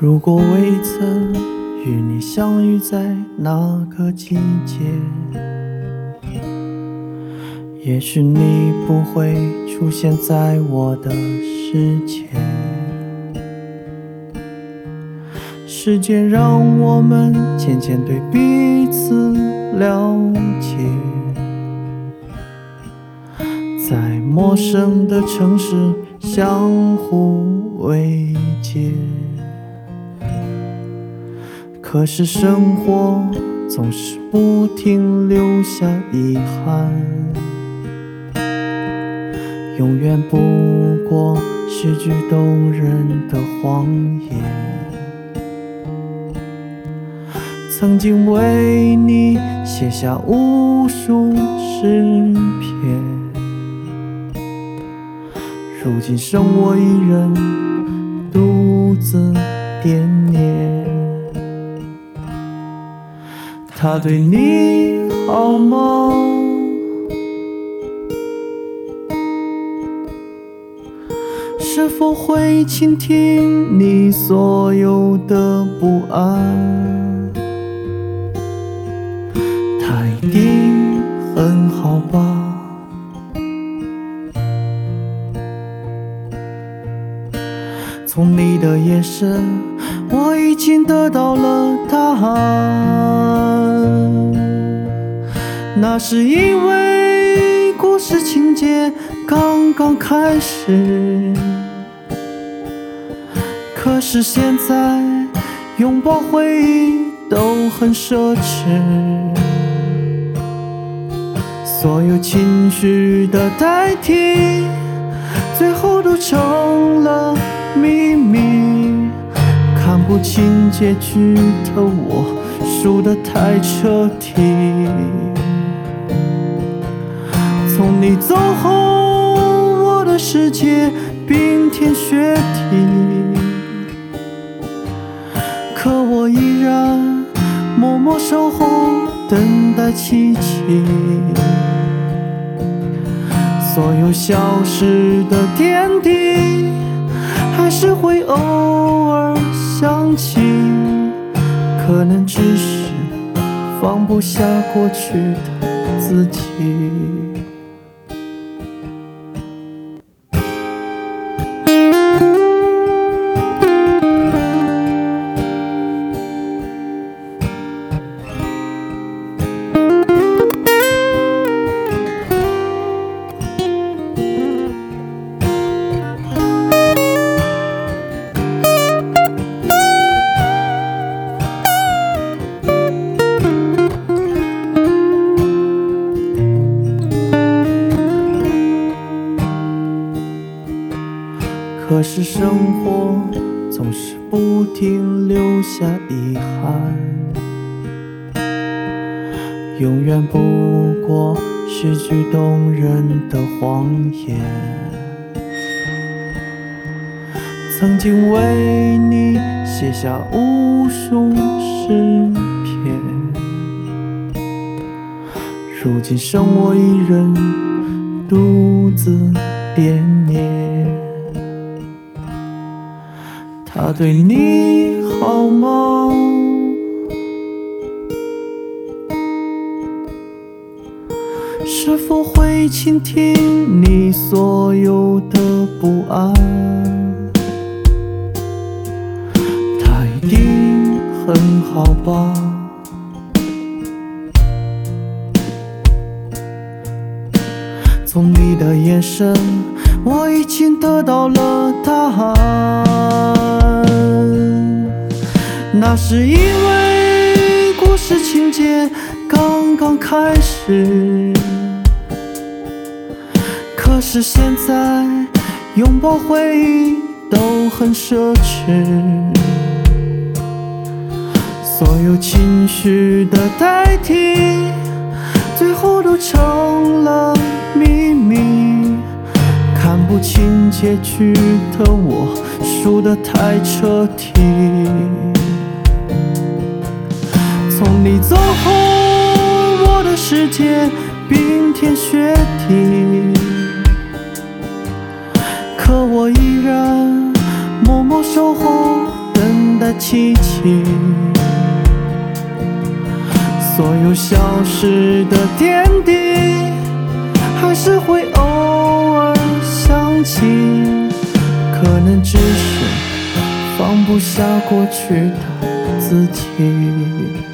如果未曾与你相遇，在那个季节。也许你不会出现在我的世界。时间让我们渐渐对彼此了解，在陌生的城市相互慰藉。可是生活总是不停留下遗憾，永远不过是句动人的谎言。曾经为你写下无数诗篇，如今剩我一人独自惦念。他对你好吗？是否会倾听你所有的不安？他一定很好吧。从你的眼神，我已经得到了答案。那是因为故事情节刚刚开始，可是现在拥抱回忆都很奢侈。所有情绪的代替，最后都成了秘密。看不清结局的我，输得太彻底。从你走后，我的世界冰天雪地，守候，等待奇迹。所有消失的点滴，还是会偶尔想起，可能只是放不下过去的自己。可是生活总是不停留下遗憾，永远不过是句动人的谎言。曾经为你写下无数诗篇，如今剩我一人独自惦念。他对你好吗？是否会倾听你所有的不安？他一定很好吧？从你的眼神，我已经得到了答案。那是因为故事情节刚刚开始，可是现在拥抱回忆都很奢侈，所有情绪的代替，最后都成了秘密。看不清结局的我，输得太彻底。你走后，我的世界冰天雪地，可我依然默默守候，等待。奇迹。所有消失的点滴，还是会偶尔想起，可能只是放不下过去的自己。